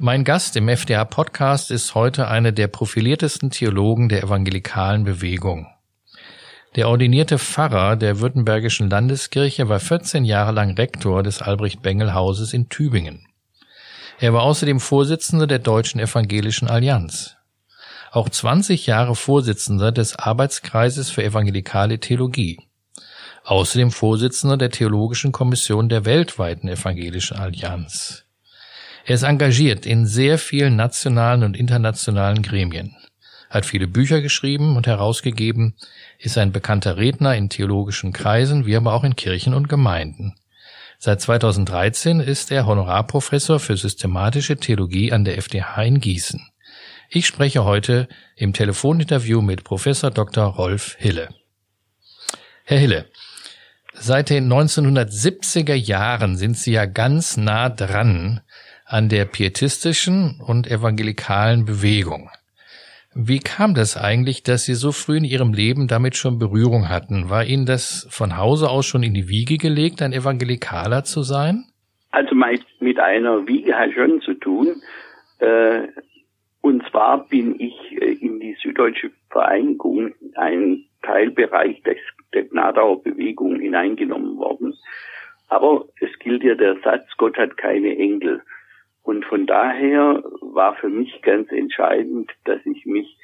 Mein Gast im FDA-Podcast ist heute einer der profiliertesten Theologen der evangelikalen Bewegung. Der ordinierte Pfarrer der Württembergischen Landeskirche war 14 Jahre lang Rektor des Albrecht-Bengel-Hauses in Tübingen. Er war außerdem Vorsitzender der Deutschen Evangelischen Allianz. Auch 20 Jahre Vorsitzender des Arbeitskreises für evangelikale Theologie. Außerdem Vorsitzender der Theologischen Kommission der weltweiten Evangelischen Allianz. Er ist engagiert in sehr vielen nationalen und internationalen Gremien, hat viele Bücher geschrieben und herausgegeben, ist ein bekannter Redner in theologischen Kreisen, wie aber auch in Kirchen und Gemeinden. Seit 2013 ist er Honorarprofessor für systematische Theologie an der FDH in Gießen. Ich spreche heute im Telefoninterview mit Professor Dr. Rolf Hille. Herr Hille, seit den 1970er Jahren sind Sie ja ganz nah dran an der pietistischen und evangelikalen Bewegung. Wie kam das eigentlich, dass Sie so früh in Ihrem Leben damit schon Berührung hatten? War Ihnen das von Hause aus schon in die Wiege gelegt, ein Evangelikaler zu sein? Also mit einer Wiege hat schon zu tun. Äh, und zwar bin ich äh, in die Süddeutsche Vereinigung, ein Teilbereich der Gnadauer Bewegung hineingenommen worden. Aber es gilt ja der Satz, Gott hat keine Enkel. Und von daher war für mich ganz entscheidend, dass ich mich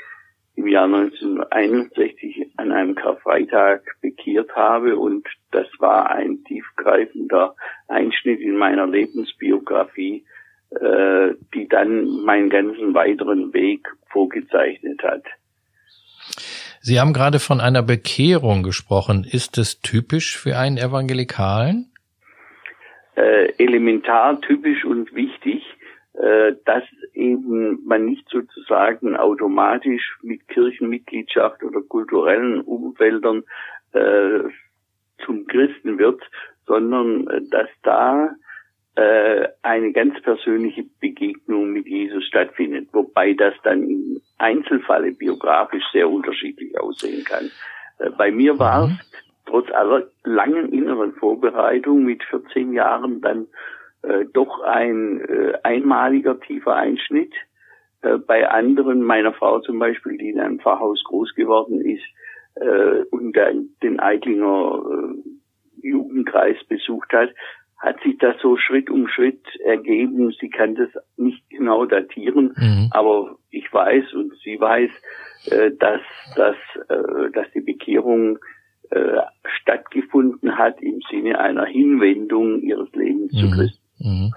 im Jahr 1961 an einem Karfreitag bekehrt habe und das war ein tiefgreifender Einschnitt in meiner Lebensbiografie, äh, die dann meinen ganzen weiteren Weg vorgezeichnet hat. Sie haben gerade von einer Bekehrung gesprochen. Ist es typisch für einen Evangelikalen? Äh, elementar, typisch und wichtig äh, dass eben man nicht sozusagen automatisch mit Kirchenmitgliedschaft oder kulturellen Umfeldern äh, zum Christen wird, sondern äh, dass da äh, eine ganz persönliche Begegnung mit Jesus stattfindet, wobei das dann im Einzelfalle biografisch sehr unterschiedlich aussehen kann. Äh, bei mir war es mhm. trotz aller langen inneren Vorbereitung mit 14 Jahren dann äh, doch ein äh, einmaliger tiefer Einschnitt. Äh, bei anderen, meiner Frau zum Beispiel, die in einem Pfarrhaus groß geworden ist äh, und den Eitlinger äh, Jugendkreis besucht hat, hat sich das so Schritt um Schritt ergeben. Sie kann das nicht genau datieren, mhm. aber ich weiß und sie weiß, äh, dass, dass, äh, dass die Bekehrung äh, stattgefunden hat im Sinne einer Hinwendung ihres Lebens mhm. zu Christus. Mhm.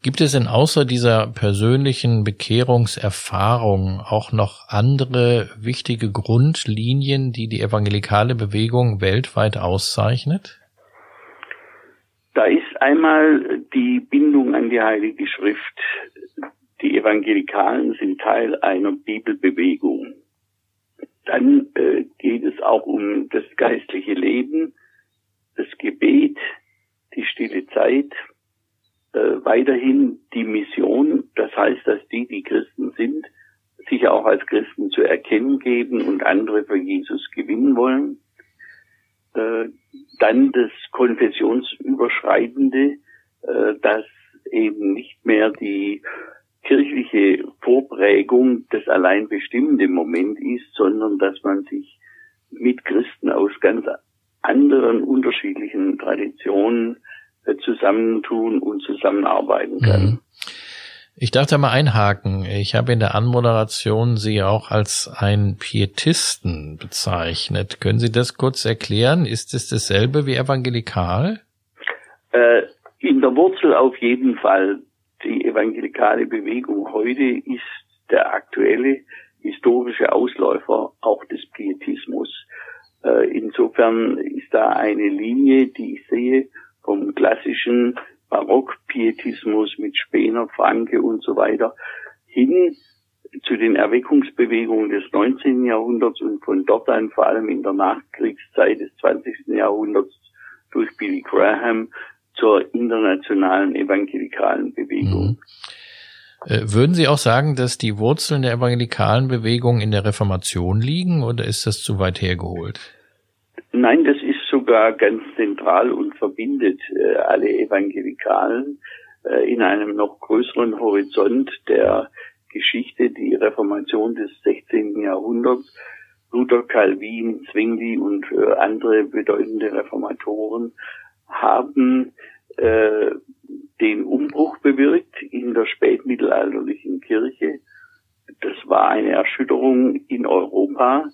Gibt es denn außer dieser persönlichen Bekehrungserfahrung auch noch andere wichtige Grundlinien, die die evangelikale Bewegung weltweit auszeichnet? Da ist einmal die Bindung an die Heilige Schrift. Die Evangelikalen sind Teil einer Bibelbewegung. Dann äh, geht es auch um das geistliche Leben, das Gebet, die stille Zeit, äh, weiterhin die Mission, das heißt, dass die, die Christen sind, sich auch als Christen zu erkennen geben und andere für Jesus gewinnen wollen. Äh, dann das Konfessionsüberschreitende, äh, dass eben nicht mehr die kirchliche Vorprägung das allein bestimmende Moment ist, sondern dass man sich mit Christen aus ganz anderen unterschiedlichen Traditionen äh, zusammentun und zusammenarbeiten kann. Mhm. Ich darf da mal einhaken. Ich habe in der Anmoderation Sie auch als ein Pietisten bezeichnet. Können Sie das kurz erklären? Ist es dasselbe wie evangelikal? Äh, in der Wurzel auf jeden Fall. Die evangelikale Bewegung heute ist der aktuelle historische Ausläufer auch des Pietismus. Äh, insofern ist da eine Linie, die ich sehe, vom klassischen Barockpietismus mit Spener, Franke und so weiter hin zu den Erweckungsbewegungen des 19. Jahrhunderts und von dort an vor allem in der Nachkriegszeit des 20. Jahrhunderts durch Billy Graham zur internationalen evangelikalen Bewegung. Mhm. Äh, würden Sie auch sagen, dass die Wurzeln der evangelikalen Bewegung in der Reformation liegen oder ist das zu weit hergeholt? Nein, das ist sogar ganz zentral und verbindet äh, alle Evangelikalen äh, in einem noch größeren Horizont der Geschichte, die Reformation des 16. Jahrhunderts. Luther, Calvin, Zwingli und äh, andere bedeutende Reformatoren haben äh, den Umbruch bewirkt in der spätmittelalterlichen Kirche. Das war eine Erschütterung in Europa,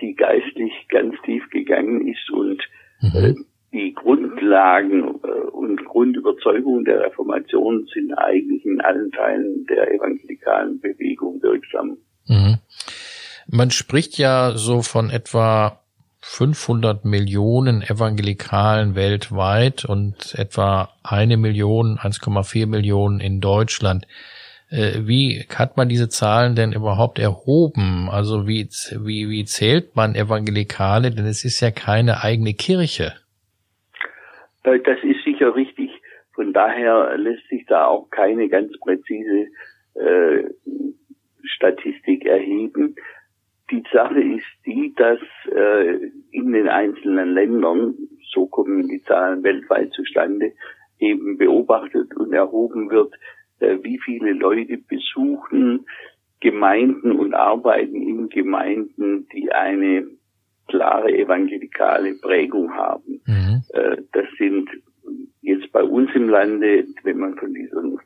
die geistlich ganz tief gegangen ist und äh, mhm. die Grundlagen äh, und Grundüberzeugungen der Reformation sind eigentlich in allen Teilen der evangelikalen Bewegung wirksam. Mhm. Man spricht ja so von etwa 500 Millionen Evangelikalen weltweit und etwa eine Million, 1,4 Millionen in Deutschland. Äh, wie hat man diese Zahlen denn überhaupt erhoben? Also wie, wie, wie zählt man Evangelikale? Denn es ist ja keine eigene Kirche. Äh, das ist sicher richtig. Von daher lässt sich da auch keine ganz präzise äh, Statistik erheben. Die Sache ist die, dass äh, in den einzelnen Ländern, so kommen die Zahlen weltweit zustande, eben beobachtet und erhoben wird, wie viele Leute besuchen Gemeinden und arbeiten in Gemeinden, die eine klare evangelikale Prägung haben. Mhm. Äh, das sind jetzt bei uns im Lande, wenn man von diesen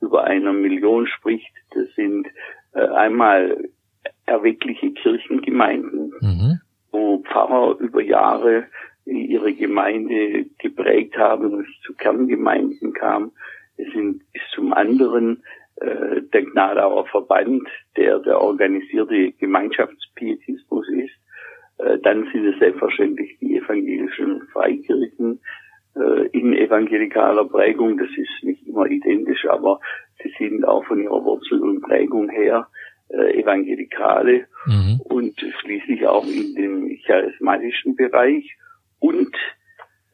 über einer Million spricht, das sind äh, einmal erweckliche Kirchengemeinden, mhm. wo Pfarrer über Jahre ihre Gemeinde geprägt haben und es zu Kerngemeinden kam. Es sind, ist zum anderen äh, der Gnadauer Verband, der der organisierte Gemeinschaftspietismus ist. Äh, dann sind es selbstverständlich die evangelischen Freikirchen äh, in evangelikaler Prägung. Das ist nicht immer identisch, aber sie sind auch von ihrer Wurzel und Prägung her äh, Evangelikale mhm. und schließlich auch in dem charismatischen Bereich und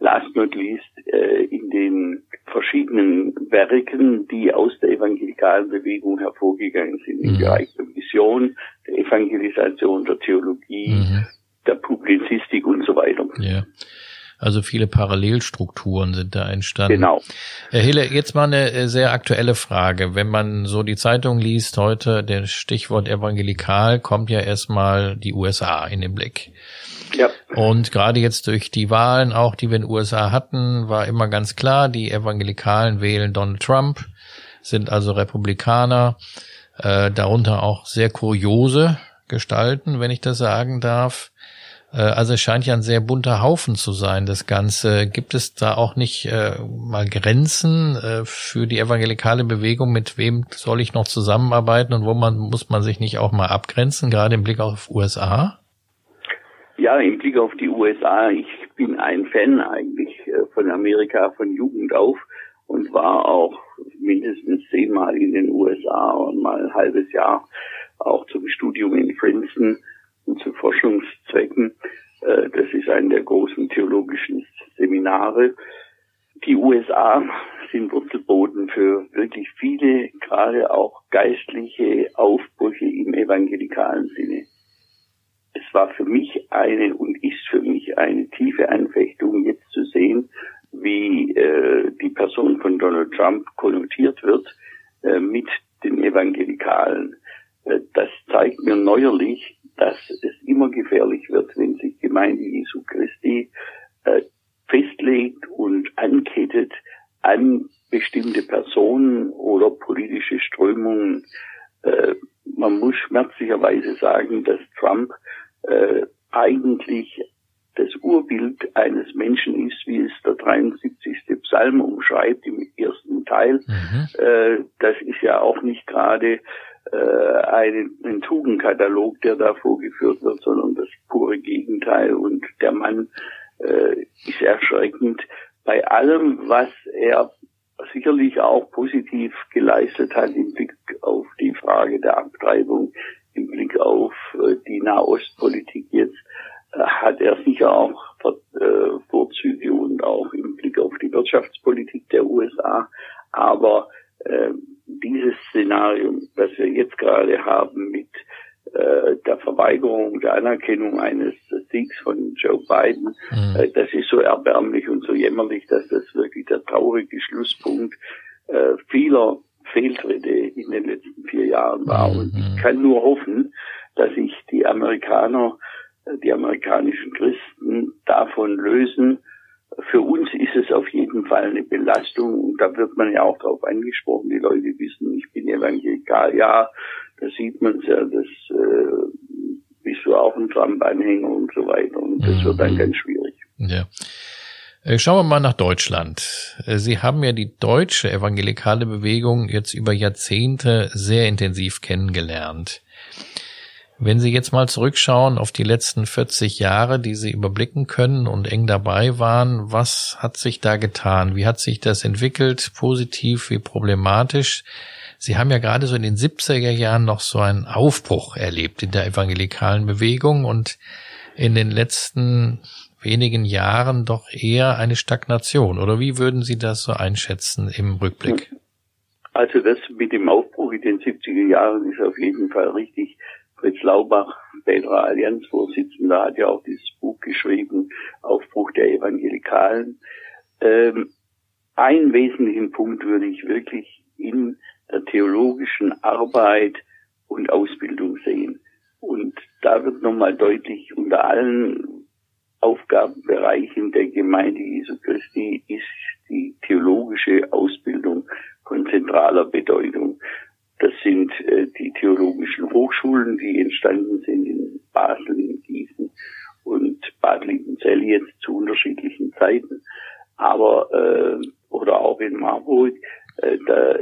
last not least äh, in den verschiedenen Werken, die aus der evangelikalen Bewegung hervorgegangen sind, mhm. im Bereich der Mission, der Evangelisation, der Theologie, mhm. der Publizistik und so weiter. Ja. Also viele Parallelstrukturen sind da entstanden. Genau. Herr Hille, jetzt mal eine äh, sehr aktuelle Frage. Wenn man so die Zeitung liest heute, der Stichwort evangelikal, kommt ja erstmal die USA in den Blick. Ja. Und gerade jetzt durch die Wahlen, auch die wir in den USA hatten, war immer ganz klar, die Evangelikalen wählen Donald Trump, sind also Republikaner, äh, darunter auch sehr kuriose Gestalten, wenn ich das sagen darf. Äh, also es scheint ja ein sehr bunter Haufen zu sein, das Ganze. Gibt es da auch nicht äh, mal Grenzen äh, für die evangelikale Bewegung? Mit wem soll ich noch zusammenarbeiten und wo man muss man sich nicht auch mal abgrenzen, gerade im Blick auf USA? Ja, im Blick auf die USA. Ich bin ein Fan eigentlich von Amerika von Jugend auf und war auch mindestens zehnmal in den USA und mal ein halbes Jahr auch zum Studium in Princeton und zu Forschungszwecken. Äh, das ist ein der großen theologischen Seminare. Die USA sind Wurzelboden für wirklich viele, gerade auch geistliche Aufbrüche im evangelikalen Sinne. Es war für mich eine und ist für mich eine tiefe Anfechtung, jetzt zu sehen, wie äh, die Person von Donald Trump konnotiert wird äh, mit den Evangelikalen. Äh, das zeigt mir neuerlich, dass es immer gefährlich wird, wenn sich Gemeinde Jesu Christi äh, festlegt und ankettet an bestimmte Personen oder politische Strömungen. Äh, man muss schmerzlicherweise sagen, dass Trump äh, eigentlich das Urbild eines Menschen ist, wie es der 73. Psalm umschreibt im ersten Teil. Mhm. Äh, das ist ja auch nicht gerade äh, ein, ein Tugendkatalog, der da vorgeführt wird, sondern das pure Gegenteil. Und der Mann äh, ist erschreckend bei allem, was er sicherlich auch positiv geleistet hat im Blick auf die Frage der Abtreibung, im Blick auf äh, die Nahostpolitik jetzt, äh, hat er sicher auch äh, Vorzüge und auch im Blick auf die Wirtschaftspolitik der USA. Aber äh, dieses Szenario, das wir jetzt gerade haben mit äh, der Verweigerung der Anerkennung eines Siegs von Joe Biden, mhm. äh, das ist so erbärmlich und so jämmerlich, dass das wirklich der traurige Schlusspunkt äh, vieler Fehltritte in den letzten vier Jahren war. Mhm. Und ich kann nur hoffen, dass sich die Amerikaner, die amerikanischen Christen davon lösen. Für uns ist es auf jeden Fall eine Belastung und da wird man ja auch darauf angesprochen. Die Leute wissen, ich bin evangelikal. Ja, da sieht man es ja, das äh, bist du auch ein Trump-Anhänger und so weiter. Und das mhm. wird dann mhm. ganz schwierig. Ja. Äh, schauen wir mal nach Deutschland. Äh, Sie haben ja die deutsche evangelikale Bewegung jetzt über Jahrzehnte sehr intensiv kennengelernt. Wenn Sie jetzt mal zurückschauen auf die letzten 40 Jahre, die Sie überblicken können und eng dabei waren, was hat sich da getan? Wie hat sich das entwickelt? Positiv wie problematisch? Sie haben ja gerade so in den 70er Jahren noch so einen Aufbruch erlebt in der evangelikalen Bewegung und in den letzten wenigen Jahren doch eher eine Stagnation. Oder wie würden Sie das so einschätzen im Rückblick? Also das mit dem Aufbruch in den 70er Jahren ist auf jeden Fall richtig. Fritz Laubach, späterer Allianzvorsitzender, hat ja auch dieses Buch geschrieben, Aufbruch der Evangelikalen. Ähm, einen wesentlichen Punkt würde ich wirklich in der theologischen Arbeit und Ausbildung sehen. Und da wird nochmal deutlich, unter allen Aufgabenbereichen der Gemeinde Jesu Christi ist die theologische Ausbildung von zentraler Bedeutung. Das sind äh, die theologischen Hochschulen, die entstanden sind in Basel, in Gießen und Bad Liebenzell jetzt zu unterschiedlichen Zeiten, aber äh, oder auch in Marburg. Äh, da,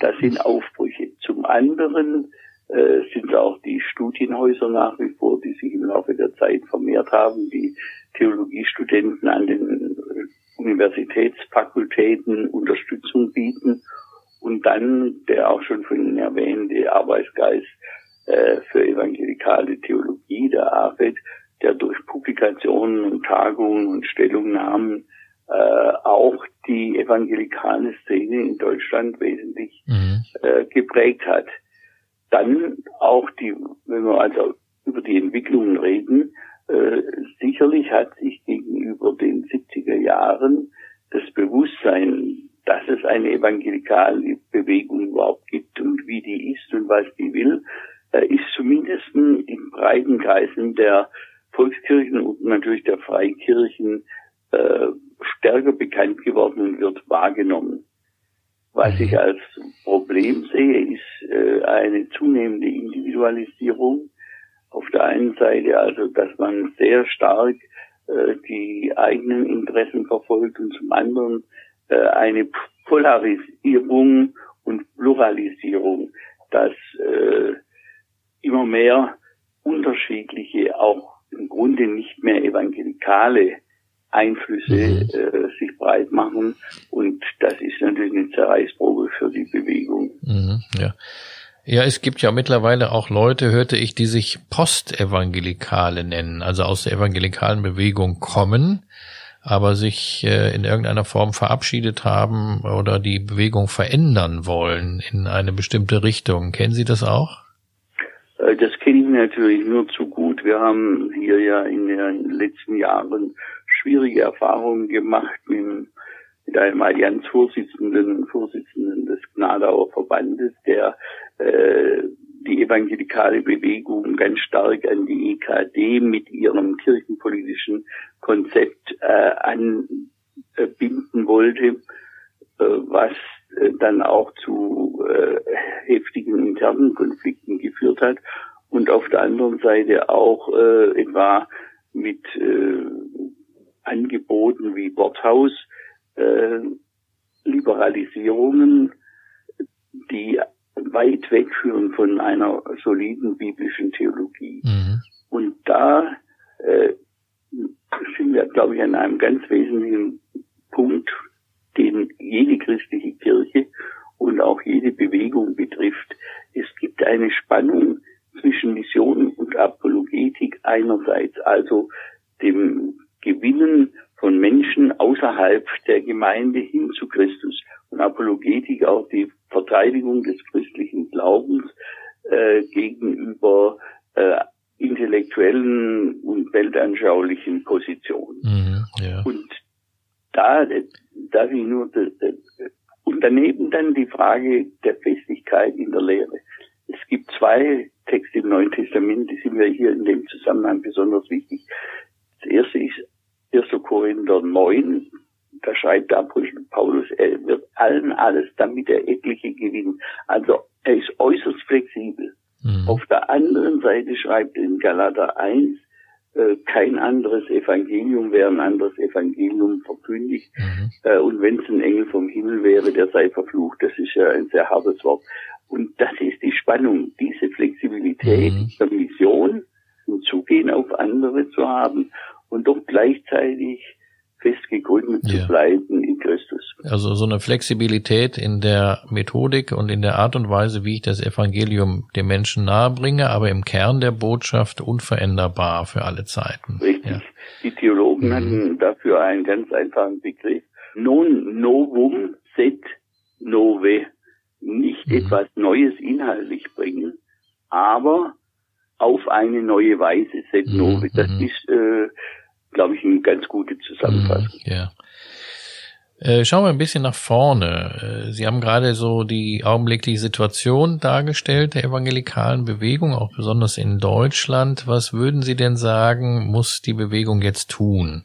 da sind Aufbrüche. Zum anderen äh, sind auch die Studienhäuser nach wie vor, die sich im Laufe der Zeit vermehrt haben, die Theologiestudenten an den Universitätsfakultäten Unterstützung bieten und dann der auch schon von Ihnen erwähnte Arbeitsgeist äh, für evangelikale Theologie, der AFED, der durch Publikationen und Tagungen und Stellungnahmen äh, auch die evangelikale Szene in Deutschland wesentlich mhm. äh, geprägt hat. Dann auch die, wenn wir also über die Entwicklungen reden, äh, sicherlich hat sich gegenüber den 70er Jahren das Bewusstsein, dass es eine evangelikale Bewegung überhaupt gibt und wie die ist und was die will, äh, ist zumindest in breiten Kreisen der Volkskirchen und natürlich der Freikirchen äh, stärker bekannt geworden und wird wahrgenommen. Was ich als Problem sehe, ist äh, eine zunehmende Individualisierung. Auf der einen Seite also, dass man sehr stark äh, die eigenen Interessen verfolgt und zum anderen äh, eine Polarisierung und Pluralisierung, dass äh, immer mehr unterschiedliche, auch im Grunde nicht mehr evangelikale Einflüsse mhm. äh, sich breit machen. Und das ist natürlich eine Zerreißprobe für die Bewegung. Mhm, ja. Ja, es gibt ja mittlerweile auch Leute, hörte ich, die sich Postevangelikale nennen, also aus der evangelikalen Bewegung kommen, aber sich äh, in irgendeiner Form verabschiedet haben oder die Bewegung verändern wollen in eine bestimmte Richtung. Kennen Sie das auch? Äh, das kenne ich natürlich nur zu gut. Wir haben hier ja in den letzten Jahren schwierige Erfahrungen gemacht mit, mit einem Allianzvorsitzenden, Vorsitzenden des Gnadauer Verbandes, der äh, die evangelikale Bewegung ganz stark an die EKD mit ihrem kirchenpolitischen Konzept äh, anbinden wollte, äh, was äh, dann auch zu äh, heftigen internen Konflikten geführt hat. Und auf der anderen Seite auch äh, etwa mit äh, Angeboten wie Worthaus, Liberalisierungen, die weit wegführen von einer soliden biblischen Theologie. Mhm. Und da äh, sind wir, glaube ich, an einem ganz wesentlichen Punkt, den jede christliche Kirche und auch jede Bewegung betrifft. Es gibt eine Spannung zwischen Mission und Apologetik einerseits, also dem Gewinnen von Menschen außerhalb der Gemeinde hin zu Christus. Und Apologetik auch die Verteidigung des christlichen Glaubens äh, gegenüber äh, intellektuellen und weltanschaulichen Position. Mhm, ja. Und da darf ich nur und daneben dann die Frage der Festigkeit in der Lehre. Es gibt zwei Texte im Neuen Testament, die sind mir hier in dem Zusammenhang besonders wichtig. Das erste ist 1. Korinther 9, da schreibt der Apostel Paulus, er wird allen alles, damit er etliche gewinnt. Also er ist äußerst flexibel. Mhm. Auf der anderen Seite schreibt in Galater 1, äh, kein anderes Evangelium wäre ein anderes Evangelium verkündigt. Mhm. Äh, und wenn es ein Engel vom Himmel wäre, der sei verflucht. Das ist ja ein sehr hartes Wort. Und das ist die Spannung, diese Flexibilität mhm. der Mission, ein Zugehen auf andere zu haben und doch gleichzeitig fest gegründet ja. zu bleiben in Christus. Also so eine Flexibilität in der Methodik und in der Art und Weise, wie ich das Evangelium dem Menschen nahebringe, aber im Kern der Botschaft unveränderbar für alle Zeiten. Richtig. Ja. Die Theologen mhm. hatten dafür einen ganz einfachen Begriff. Non novum set nove. Nicht mhm. etwas Neues inhaltlich bringen, aber auf eine neue Weise set mhm. nove. Das mhm. ist äh, glaube ich, eine ganz gute Zusammenfassung. Mhm, ja. Äh, schauen wir ein bisschen nach vorne. Äh, Sie haben gerade so die augenblickliche Situation dargestellt der evangelikalen Bewegung, auch besonders in Deutschland. Was würden Sie denn sagen, muss die Bewegung jetzt tun?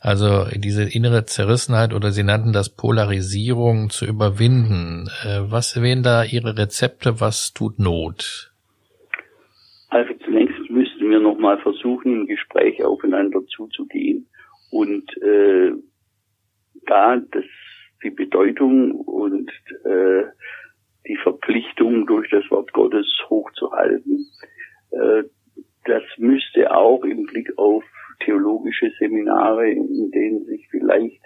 Also diese innere Zerrissenheit oder Sie nannten das Polarisierung zu überwinden. Äh, was wären da Ihre Rezepte? Was tut Not? Wir nochmal versuchen, im Gespräch aufeinander zuzugehen und äh, da das, die Bedeutung und äh, die Verpflichtung durch das Wort Gottes hochzuhalten. Äh, das müsste auch im Blick auf theologische Seminare, in denen sich vielleicht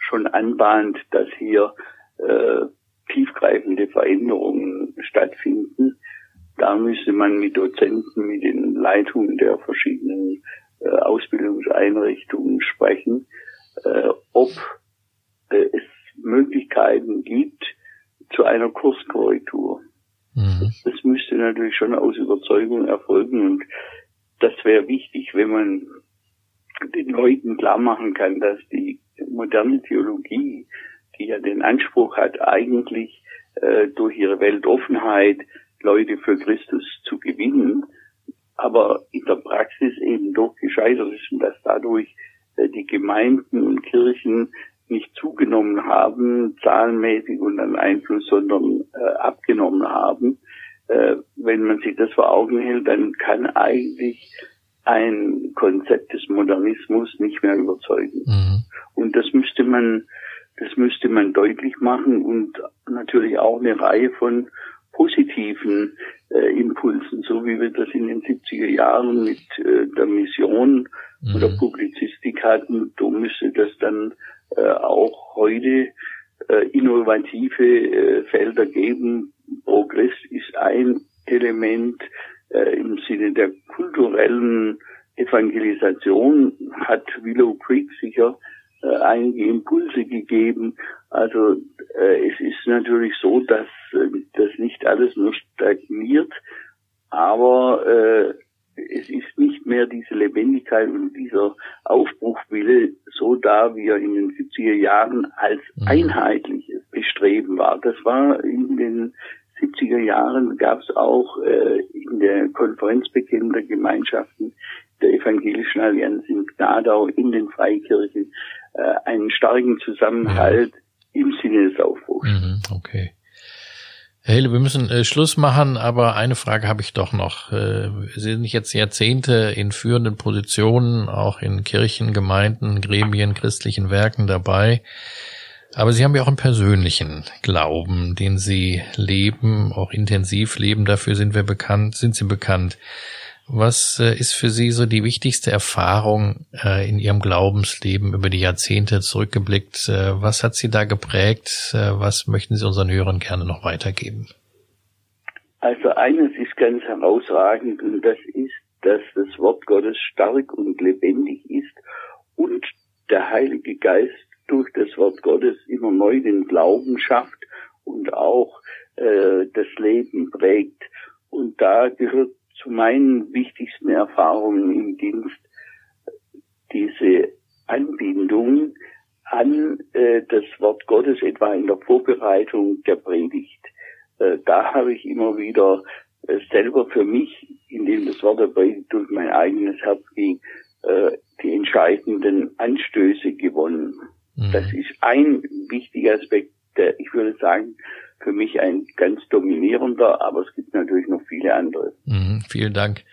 schon anbahnt, dass hier äh, tiefgreifende Veränderungen stattfinden, da müsste man mit Dozenten, mit den Leitungen der verschiedenen äh, Ausbildungseinrichtungen sprechen, äh, ob äh, es Möglichkeiten gibt zu einer Kurskorrektur. Mhm. Das müsste natürlich schon aus Überzeugung erfolgen und das wäre wichtig, wenn man den Leuten klar machen kann, dass die moderne Theologie, die ja den Anspruch hat, eigentlich äh, durch ihre Weltoffenheit Leute für Christus zu gewinnen, aber in der Praxis eben doch gescheitert ist und dass dadurch äh, die Gemeinden und Kirchen nicht zugenommen haben, zahlenmäßig und an Einfluss, sondern äh, abgenommen haben. Äh, wenn man sich das vor Augen hält, dann kann eigentlich ein Konzept des Modernismus nicht mehr überzeugen. Mhm. Und das müsste man, das müsste man deutlich machen und natürlich auch eine Reihe von positiven äh, Impulsen, so wie wir das in den 70er Jahren mit äh, der Mission mhm. oder Publizistik hatten, so müsste das dann äh, auch heute äh, innovative äh, Felder geben. Progress ist ein Element äh, im Sinne der kulturellen Evangelisation, hat Willow Creek sicher äh, einige Impulse gegeben. Also es ist natürlich so, dass äh, das nicht alles nur stagniert, aber äh, es ist nicht mehr diese Lebendigkeit und dieser Aufbruchwille so da, wie er in den 70er Jahren als mhm. einheitliches Bestreben war. Das war in den 70er Jahren gab es auch äh, in der Konferenz bekennender Gemeinschaften der Evangelischen Allianz in Gnadau in den Freikirchen äh, einen starken Zusammenhalt ja. Im Sinne des Aufbruchs. Mhm, okay. Herr Hele, wir müssen äh, Schluss machen, aber eine Frage habe ich doch noch. Äh, Sie sind jetzt Jahrzehnte in führenden Positionen, auch in Kirchen, Gemeinden, Gremien, christlichen Werken dabei. Aber Sie haben ja auch einen persönlichen Glauben, den Sie leben, auch intensiv leben. Dafür sind wir bekannt, sind Sie bekannt. Was äh, ist für Sie so die wichtigste Erfahrung äh, in Ihrem Glaubensleben über die Jahrzehnte zurückgeblickt? Äh, was hat Sie da geprägt? Äh, was möchten Sie unseren Hörern gerne noch weitergeben? Also eines ist ganz herausragend und das ist, dass das Wort Gottes stark und lebendig ist und der Heilige Geist durch das Wort Gottes immer neu den Glauben schafft und auch äh, das Leben prägt. Und da gehört zu meinen wichtigsten Erfahrungen im Dienst diese Anbindung an äh, das Wort Gottes, etwa in der Vorbereitung der Predigt. Äh, da habe ich immer wieder äh, selber für mich, indem das Wort der Predigt durch mein eigenes Herz ging, äh, die entscheidenden Anstöße gewonnen. Mhm. Das ist ein wichtiger Aspekt, der, ich würde sagen, für mich ein ganz dominierender, aber es gibt natürlich noch viele andere. Mhm, vielen Dank.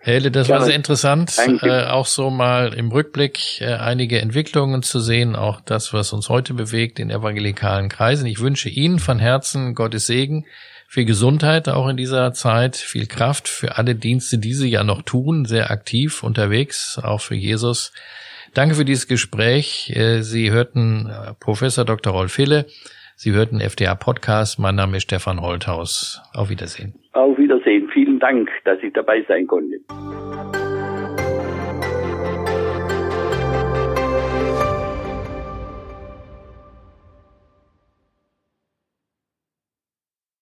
Hele, das war sehr interessant, äh, auch so mal im Rückblick äh, einige Entwicklungen zu sehen, auch das, was uns heute bewegt in evangelikalen Kreisen. Ich wünsche Ihnen von Herzen Gottes Segen, viel Gesundheit auch in dieser Zeit, viel Kraft für alle Dienste, die Sie ja noch tun, sehr aktiv unterwegs, auch für Jesus. Danke für dieses Gespräch. Äh, Sie hörten äh, Professor Dr. Rolf Hille. Sie hörten FDA Podcast. Mein Name ist Stefan Holthaus. Auf Wiedersehen. Auf Wiedersehen. Vielen Dank, dass ich dabei sein konnte.